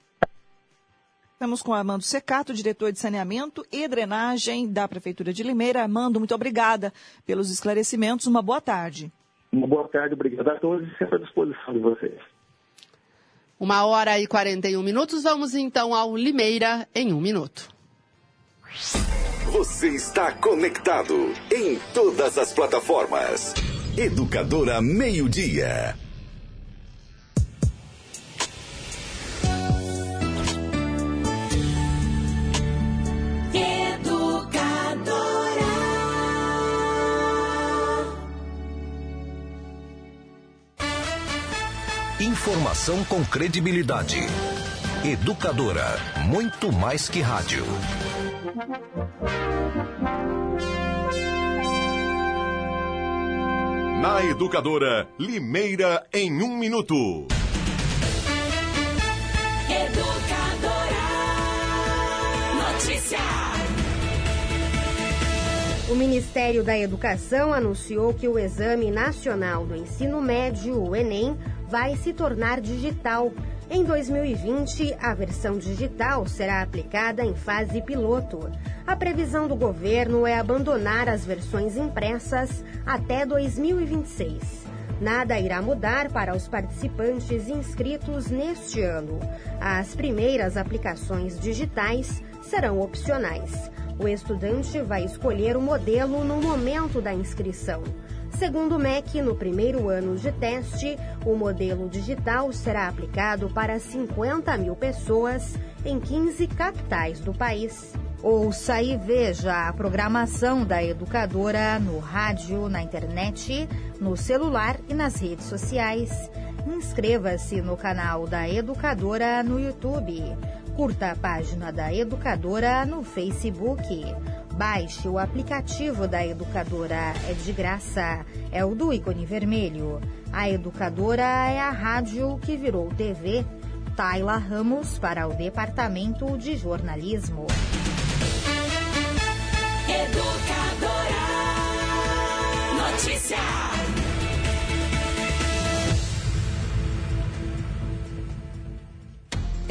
Estamos com Armando Secato, diretor de saneamento e drenagem da Prefeitura de Limeira. Armando, muito obrigada pelos esclarecimentos. Uma boa tarde. Uma boa tarde, obrigado a todos e sempre à disposição de vocês. Uma hora e 41 minutos. Vamos então ao Limeira em um minuto. Você está conectado em todas as plataformas. Educadora Meio Dia. Educadora. Informação com credibilidade. Educadora, muito mais que rádio. Na Educadora, Limeira em um minuto. Educadora. O Ministério da Educação anunciou que o Exame Nacional do Ensino Médio, o Enem, vai se tornar digital. Em 2020, a versão digital será aplicada em fase piloto. A previsão do governo é abandonar as versões impressas até 2026. Nada irá mudar para os participantes inscritos neste ano. As primeiras aplicações digitais serão opcionais. O estudante vai escolher o modelo no momento da inscrição. Segundo o MEC, no primeiro ano de teste, o modelo digital será aplicado para 50 mil pessoas em 15 capitais do país. Ouça e veja a programação da educadora no rádio, na internet, no celular e nas redes sociais. Inscreva-se no canal da Educadora no YouTube. Curta a página da Educadora no Facebook. Baixe o aplicativo da Educadora, é de graça. É o do ícone vermelho. A Educadora é a rádio que virou TV. Tayla Ramos para o Departamento de Jornalismo. Educadora. Notícia.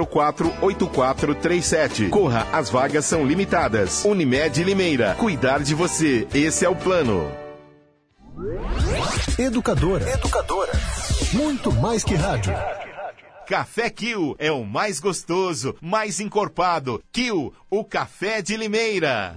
8437. Corra, as vagas são limitadas. Unimed Limeira. Cuidar de você. Esse é o plano. Educadora. Educadora. Muito mais que rádio. Café Kill é o mais gostoso, mais encorpado. Kill, o café de Limeira.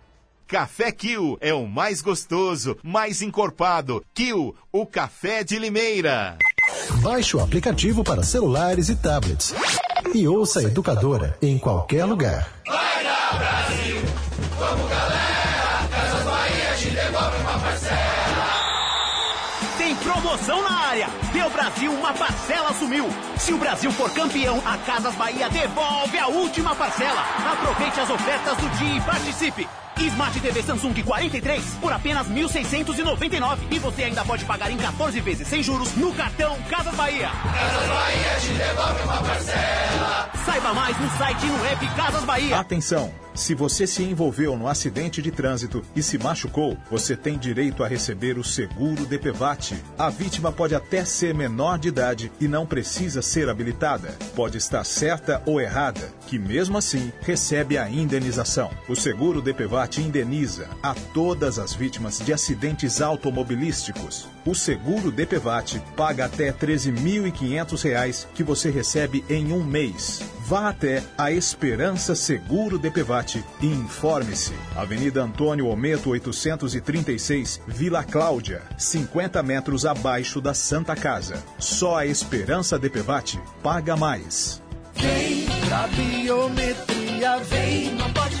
Café Kill é o mais gostoso, mais encorpado. Kill, o café de Limeira. Baixe o aplicativo para celulares e tablets. E ouça a Educadora em qualquer lugar. Vai dar Brasil, vamos galera, Casas Bahia te devolve uma parcela. Tem promoção na área. Deu Brasil, uma parcela sumiu. Se o Brasil for campeão, a Casas Bahia devolve a última parcela. Aproveite as ofertas do dia e participe. Smart TV Samsung 43 por apenas 1.699 e você ainda pode pagar em 14 vezes sem juros no cartão Casas Bahia. Casas Bahia te devolve uma parcela. Saiba mais no site e no app Casas Bahia. Atenção! Se você se envolveu no acidente de trânsito e se machucou, você tem direito a receber o seguro DPVAT. A vítima pode até ser menor de idade e não precisa ser habilitada. Pode estar certa ou errada, que mesmo assim recebe a indenização. O seguro DPVAT indeniza a todas as vítimas de acidentes automobilísticos. O seguro DPVAT paga até R$ 13.500 que você recebe em um mês. Vá até a Esperança Seguro DPVAT e informe-se. Avenida Antônio Ometo 836, Vila Cláudia, 50 metros abaixo da Santa Casa. Só a Esperança DPVAT paga mais. Vem pra biometria, vem, não pode.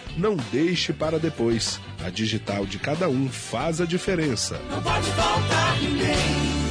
Não deixe para depois. A digital de cada um faz a diferença. Não pode faltar ninguém.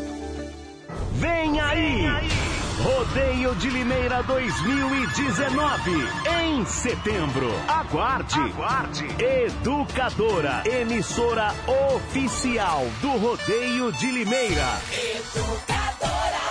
Vem aí! Rodeio de Limeira 2019, em setembro. Aguarde! Aguarde! Educadora, emissora oficial do Rodeio de Limeira. Educadora.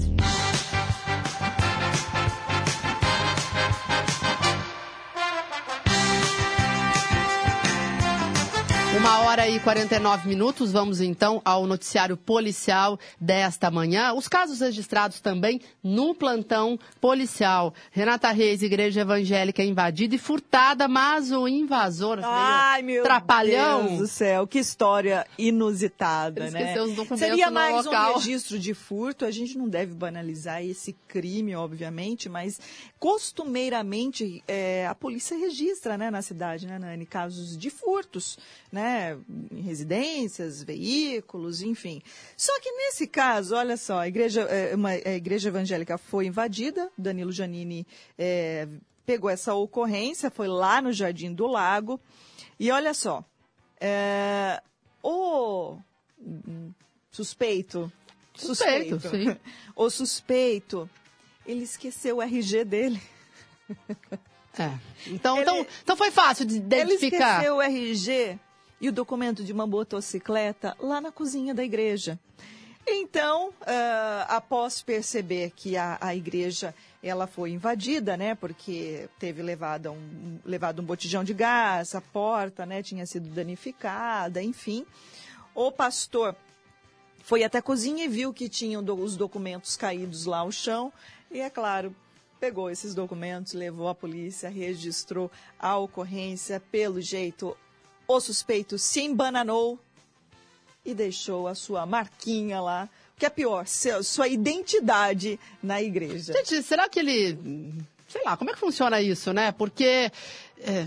Hora e 49 minutos. Vamos então ao noticiário policial desta manhã. Os casos registrados também no plantão policial. Renata Reis, Igreja Evangélica invadida e furtada, mas o invasor Ai, meu trapalhão. Deus do céu, que história inusitada, né? esqueceu os documentos Seria no mais local. um registro de furto. A gente não deve banalizar esse crime, obviamente, mas costumeiramente é, a polícia registra, né, na cidade, né, Nani, casos de furtos, né, em residências, veículos, enfim. Só que nesse caso, olha só, a igreja, é, uma, a igreja evangélica foi invadida, Danilo Janini é, pegou essa ocorrência, foi lá no Jardim do Lago, e olha só, é, o suspeito, Suspeito, sim. o suspeito, ele esqueceu o RG dele. É. Então, então, então foi fácil de Ele identificar. esqueceu o RG e o documento de uma motocicleta lá na cozinha da igreja. Então, ah, após perceber que a, a igreja ela foi invadida, né, porque teve levado um, levado um botijão de gás, a porta, né, tinha sido danificada, enfim, o pastor foi até a cozinha e viu que tinham do- os documentos caídos lá ao chão e, é claro, pegou esses documentos, levou à polícia, registrou a ocorrência. Pelo jeito, o suspeito se embananou e deixou a sua marquinha lá. O que é pior, seu- sua identidade na igreja. Gente, será que ele. Sei lá, como é que funciona isso, né? Porque. é,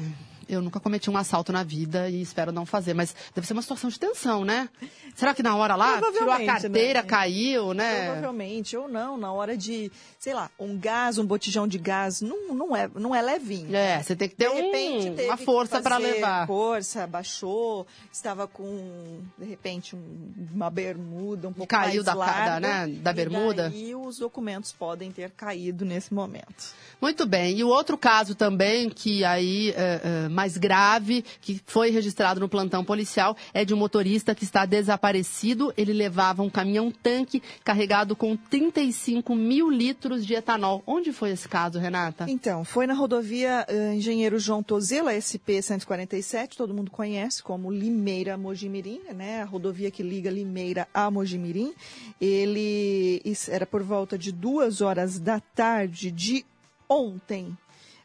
eu nunca cometi um assalto na vida e espero não fazer, mas deve ser uma situação de tensão, né? Será que na hora lá tirou a Provavelmente, carteira, né? caiu, né? Provavelmente, ou não, na hora de, sei lá, um gás, um botijão de gás, não, não, é, não é levinho. É, você tem que ter de repente, um- uma força fazer levar. Força, baixou, estava com, de repente, um- uma bermuda um pouco caiu mais da larga. da, né, da bermuda. E os documentos podem ter caído nesse momento. Muito bem. E o outro caso também, que aí é, é, mais grave, que foi registrado no plantão policial, é de um motorista que está desaparecido. Ele levava um caminhão-tanque carregado com 35 mil litros de etanol. Onde foi esse caso, Renata? Então, foi na rodovia eh, Engenheiro João Tozela, SP-147, todo mundo conhece como Limeira Mojimirim, né? A rodovia que liga Limeira a Mojimirim. Ele era por volta de duas horas da tarde de ontem,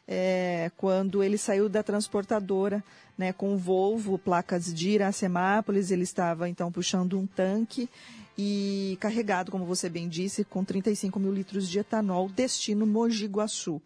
eh, quando ele saiu da transportadora, né, com o Volvo, placas de Iracemápolis. Ele estava então puxando um tanque e carregado, como você bem disse, com 35 mil litros de etanol, destino Mogi Guaçu.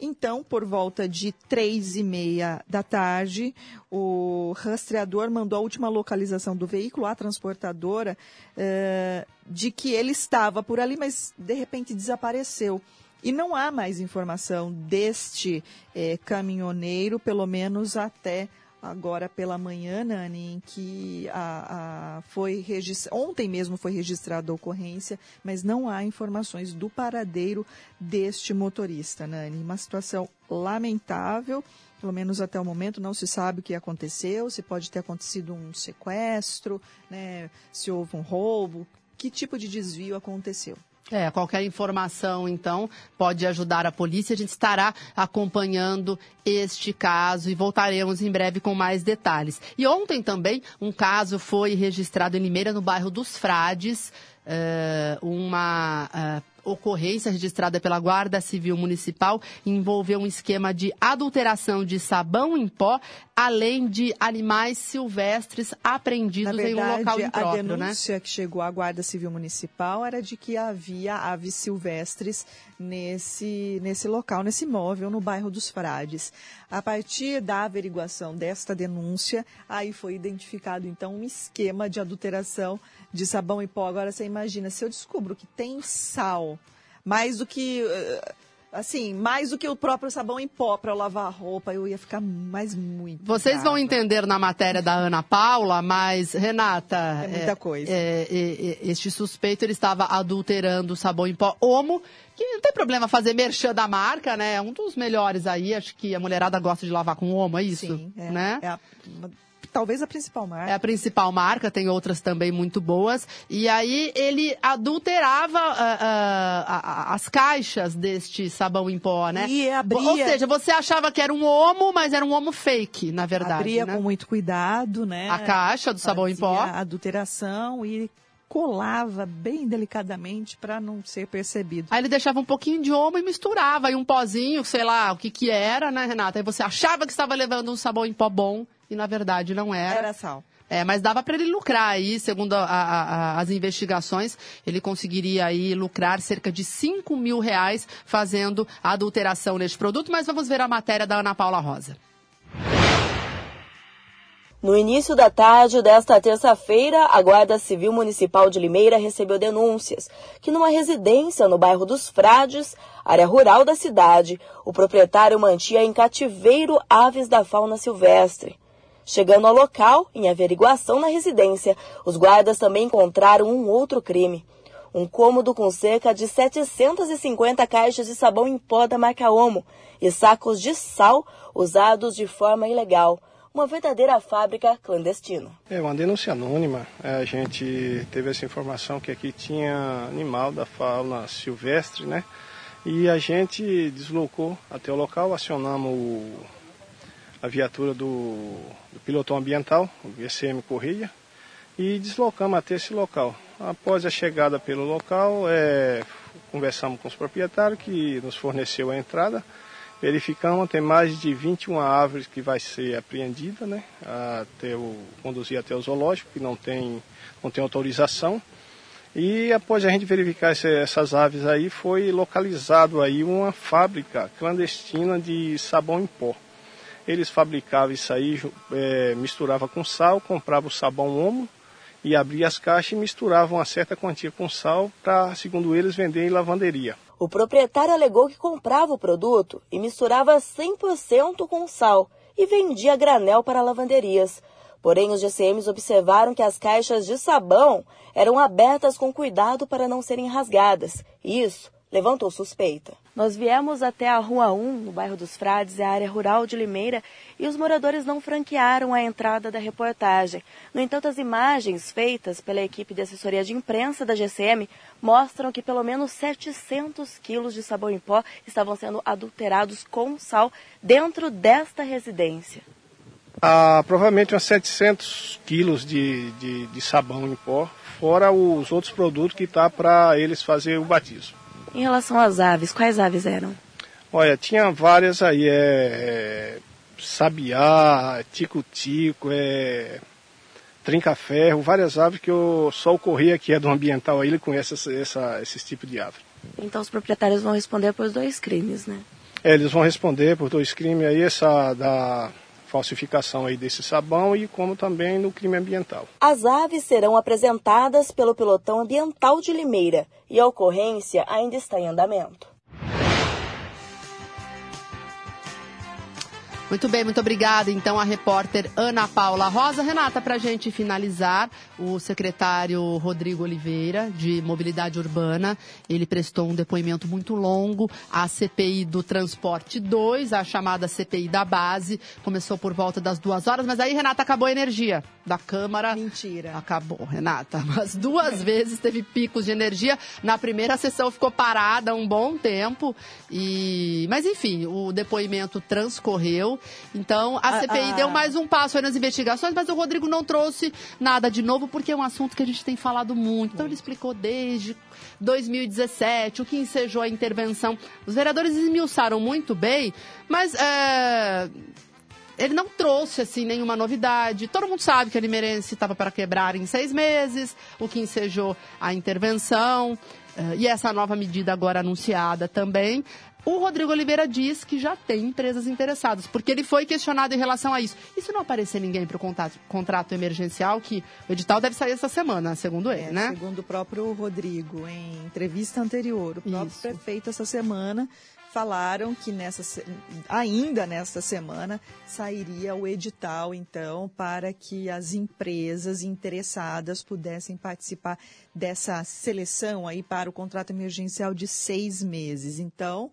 Então, por volta de três e meia da tarde, o rastreador mandou a última localização do veículo, a transportadora, eh, de que ele estava por ali, mas de repente desapareceu. E não há mais informação deste eh, caminhoneiro, pelo menos até agora pela manhã, Nani, em que a, a foi regist... ontem mesmo foi registrada a ocorrência, mas não há informações do paradeiro deste motorista, Nani. Uma situação lamentável, pelo menos até o momento não se sabe o que aconteceu, se pode ter acontecido um sequestro, né, se houve um roubo, que tipo de desvio aconteceu. É, qualquer informação, então, pode ajudar a polícia. A gente estará acompanhando este caso e voltaremos em breve com mais detalhes. E ontem também um caso foi registrado em Limeira, no bairro dos Frades, uh, uma. Uh, ocorrência registrada pela Guarda Civil Municipal envolveu um esquema de adulteração de sabão em pó, além de animais silvestres apreendidos verdade, em um local impróprio, a né? denúncia né? que chegou à Guarda Civil Municipal era de que havia aves silvestres nesse, nesse local, nesse imóvel, no bairro dos Frades. A partir da averiguação desta denúncia, aí foi identificado então um esquema de adulteração de sabão em pó. Agora você imagina, se eu descubro que tem sal, mais do que eh, assim, mais do que o próprio sabão em pó para lavar a roupa, eu ia ficar mais muito. Vocês brava. vão entender na matéria da Ana Paula, mas Renata, é muita é, coisa. É, é, este suspeito ele estava adulterando o sabão em pó Omo, que não tem problema fazer merchan da marca, né? É um dos melhores aí, acho que a mulherada gosta de lavar com Omo, é isso? Sim, é, né? É a talvez a principal marca. É a principal marca, tem outras também muito boas. E aí ele adulterava uh, uh, as caixas deste sabão em pó, né? E abria... Ou seja, você achava que era um homo, mas era um homo fake, na verdade. Abria né? com muito cuidado, né? A caixa do sabão Fazia em pó. A adulteração e colava bem delicadamente para não ser percebido. Aí ele deixava um pouquinho de homo e misturava aí um pozinho, sei lá o que que era, né, Renata? Aí você achava que estava levando um sabão em pó bom e na verdade não era. Era sal. É, mas dava para ele lucrar aí, segundo a, a, a, as investigações, ele conseguiria aí lucrar cerca de 5 mil reais fazendo a adulteração neste produto, mas vamos ver a matéria da Ana Paula Rosa. No início da tarde desta terça-feira, a Guarda Civil Municipal de Limeira recebeu denúncias que numa residência no bairro dos Frades, área rural da cidade, o proprietário mantinha em cativeiro aves da fauna silvestre. Chegando ao local, em averiguação na residência, os guardas também encontraram um outro crime. Um cômodo com cerca de 750 caixas de sabão em pó da marca Omo e sacos de sal usados de forma ilegal. Uma verdadeira fábrica clandestina. É uma denúncia anônima. É, a gente teve essa informação que aqui tinha animal da fauna silvestre, né? E a gente deslocou até o local, acionamos a viatura do, do pilotão ambiental, o GCM Correia, e deslocamos até esse local. Após a chegada pelo local, é, conversamos com os proprietários que nos forneceu a entrada, verificamos tem mais de 21 árvores que vai ser apreendida, né, até o, conduzir até o zoológico, que não tem, não tem autorização. E após a gente verificar esse, essas aves aí, foi localizado aí uma fábrica clandestina de sabão em pó. Eles fabricavam isso aí, é, misturava com sal, comprava o sabão Omo e abria as caixas e misturavam uma certa quantia com sal para, segundo eles, vender em lavanderia. O proprietário alegou que comprava o produto e misturava 100% com sal e vendia granel para lavanderias. Porém, os GCMs observaram que as caixas de sabão eram abertas com cuidado para não serem rasgadas. Isso levantou suspeita. Nós viemos até a Rua 1, no bairro dos Frades, a área rural de Limeira, e os moradores não franquearam a entrada da reportagem. No entanto, as imagens feitas pela equipe de assessoria de imprensa da GCM mostram que pelo menos 700 quilos de sabão em pó estavam sendo adulterados com sal dentro desta residência. Ah, provavelmente uns 700 quilos de, de, de sabão em pó, fora os outros produtos que está para eles fazer o batismo. Em relação às aves, quais aves eram? Olha, tinha várias aí, é, é sabiá, tico-tico, é, trinca-ferro, várias aves que eu, só o Correia, que é do ambiental aí, ele conhece essa, essa, esses tipos de ave. Então os proprietários vão responder por dois crimes, né? É, eles vão responder por dois crimes aí, essa da falsificação aí desse sabão e como também no crime ambiental. As aves serão apresentadas pelo pelotão ambiental de Limeira e a ocorrência ainda está em andamento. Muito bem, muito obrigada. Então, a repórter Ana Paula Rosa. Renata, para a gente finalizar, o secretário Rodrigo Oliveira, de Mobilidade Urbana, ele prestou um depoimento muito longo à CPI do Transporte 2, a chamada CPI da base. Começou por volta das duas horas, mas aí, Renata, acabou a energia da Câmara. Mentira. Acabou, Renata. Mas duas vezes teve picos de energia. Na primeira sessão ficou parada um bom tempo. E... Mas, enfim, o depoimento transcorreu. Então, a Ah, CPI ah. deu mais um passo aí nas investigações, mas o Rodrigo não trouxe nada de novo, porque é um assunto que a gente tem falado muito. Então, ele explicou desde 2017 o que ensejou a intervenção. Os vereadores esmiuçaram muito bem, mas é, ele não trouxe assim nenhuma novidade. Todo mundo sabe que a Limerense estava para quebrar em seis meses, o que ensejou a intervenção. eh, e essa nova medida agora anunciada também. O Rodrigo Oliveira diz que já tem empresas interessadas, porque ele foi questionado em relação a isso. E se não aparecer ninguém para o contrato, contrato emergencial, que o edital deve sair essa semana, segundo ele, É, né? Segundo o próprio Rodrigo, em entrevista anterior, o próprio Isso. prefeito essa semana falaram que nessa ainda nesta semana sairia o edital então para que as empresas interessadas pudessem participar dessa seleção aí para o contrato emergencial de seis meses. Então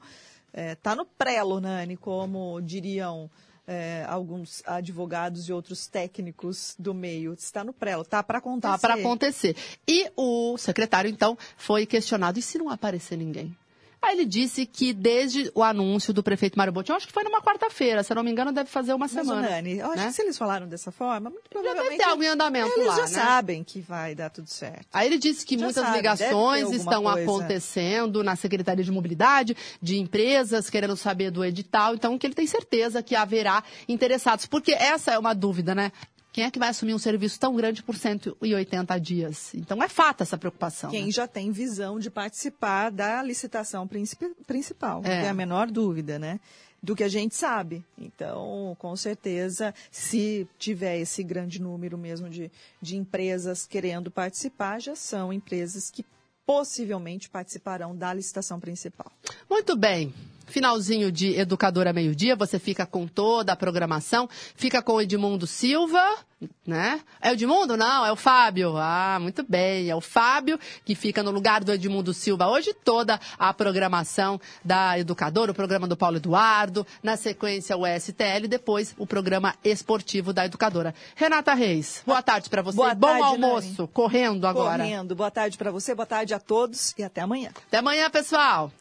está no prelo, Nani, como diriam é, alguns advogados e outros técnicos do meio. Está no prelo, está para acontecer. Tá para acontecer. E o secretário, então, foi questionado: e se não aparecer ninguém? Aí ele disse que desde o anúncio do prefeito Mário Botti, acho que foi numa quarta-feira, se eu não me engano, deve fazer uma Mas, semana. Nani, eu acho né? que se eles falaram dessa forma, muito Já provavelmente deve ter algo em andamento eles lá, já né? sabem que vai dar tudo certo. Aí ele disse que Já muitas sabe, ligações estão coisa. acontecendo na Secretaria de Mobilidade, de empresas querendo saber do edital, então que ele tem certeza que haverá interessados. Porque essa é uma dúvida, né? Quem é que vai assumir um serviço tão grande por 180 dias? Então é fato essa preocupação. Quem né? já tem visão de participar da licitação principal, não É. tem a menor dúvida, né? Do que a gente sabe. Então, com certeza, se tiver esse grande número mesmo de, de empresas querendo participar, já são empresas que possivelmente participarão da licitação principal. Muito bem. Finalzinho de Educadora Meio-Dia, você fica com toda a programação, fica com o Edmundo Silva, né? É o Edmundo? Não, é o Fábio. Ah, muito bem, é o Fábio que fica no lugar do Edmundo Silva hoje, toda a programação da Educadora, o programa do Paulo Eduardo, na sequência o STL, depois o programa esportivo da Educadora. Renata Reis, boa tarde para você, Boa bom tarde, almoço, Nani. correndo agora. Correndo. Boa tarde para você, boa tarde a todos e até amanhã. Até amanhã, pessoal.